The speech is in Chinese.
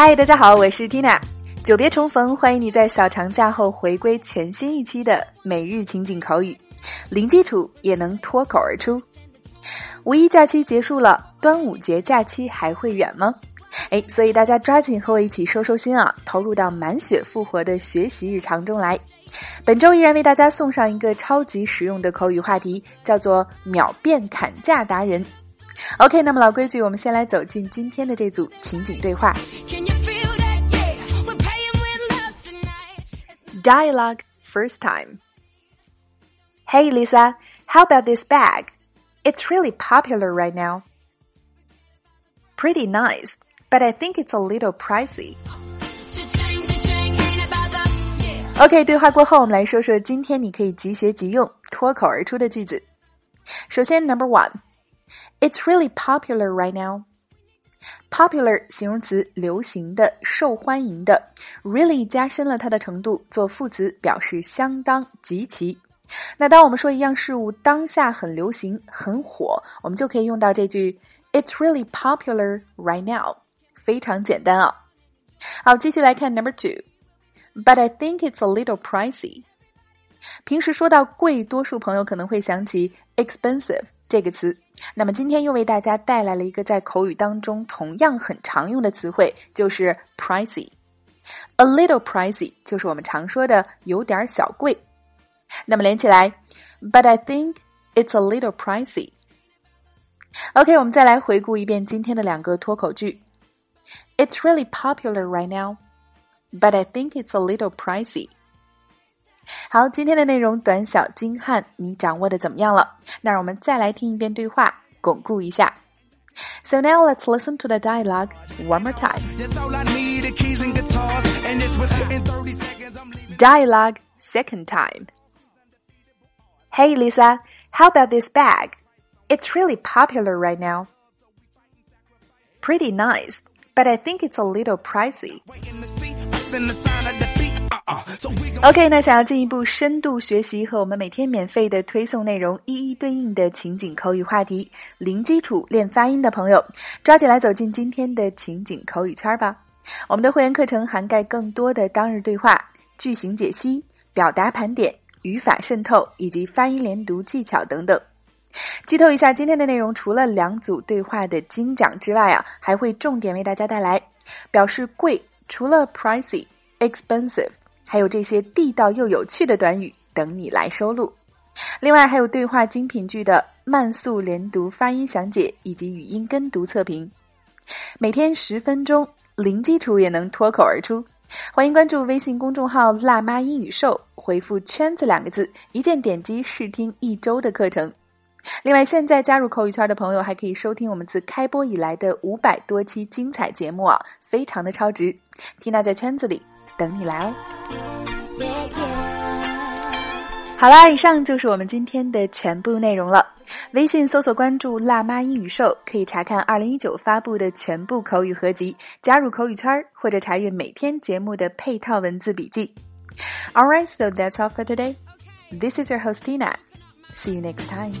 嗨，大家好，我是 Tina。久别重逢，欢迎你在小长假后回归全新一期的每日情景口语，零基础也能脱口而出。五一假期结束了，端午节假期还会远吗？哎，所以大家抓紧和我一起收收心啊，投入到满血复活的学习日常中来。本周依然为大家送上一个超级实用的口语话题，叫做“秒变砍价达人”。OK，那么老规矩，我们先来走进今天的这组情景对话。Dialogue first time. Hey Lisa, how about this bag? It's really popular right now. Pretty nice, but I think it's a little pricey. OK，对话过后，我们来说说今天你可以即学即用、脱口而出的句子。首先，Number It's really popular right now. Popular 形容词，流行的、受欢迎的。Really 加深了它的程度，做副词表示相当、极其。那当我们说一样事物当下很流行、很火，我们就可以用到这句 "It's really popular right now"，非常简单啊。好，继续来看 Number two。But I think it's a little pricey。平时说到贵，多数朋友可能会想起 expensive 这个词。那么今天又为大家带来了一个在口语当中同样很常用的词汇，就是 pricey。A little pricey 就是我们常说的有点小贵。那么连起来，But I think it's a little pricey。OK，我们再来回顾一遍今天的两个脱口句。It's really popular right now。but I think it's a little pricey. 好，今天的内容短小精悍，你掌握的怎么样了？那让我们再来听一遍对话，巩固一下。So now let's listen to the dialogue one more time. Dialogue second time. Hey Lisa, how about this bag? It's really popular right now. Pretty nice, but I think it's a little pricey. OK，那想要进一步深度学习和我们每天免费的推送内容一一对应的情景口语话题，零基础练发音的朋友，抓紧来走进今天的情景口语圈吧！我们的会员课程涵盖更多的当日对话、句型解析、表达盘点、语法渗透以及发音连读技巧等等。剧透一下，今天的内容除了两组对话的精讲之外啊，还会重点为大家带来表示贵。除了 pricey、expensive，还有这些地道又有趣的短语等你来收录。另外还有对话精品剧的慢速连读发音详解以及语音跟读测评。每天十分钟，零基础也能脱口而出。欢迎关注微信公众号“辣妈英语秀”，回复“圈子”两个字，一键点击试听一周的课程。另外，现在加入口语圈的朋友还可以收听我们自开播以来的五百多期精彩节目啊，非常的超值。缇娜在圈子里等你来哦。好啦，以上就是我们今天的全部内容了。微信搜索关注“辣妈英语秀”，可以查看二零一九发布的全部口语合集，加入口语圈或者查阅每天节目的配套文字笔记。All right, so that's all for today. This is your host Tina. See you next time.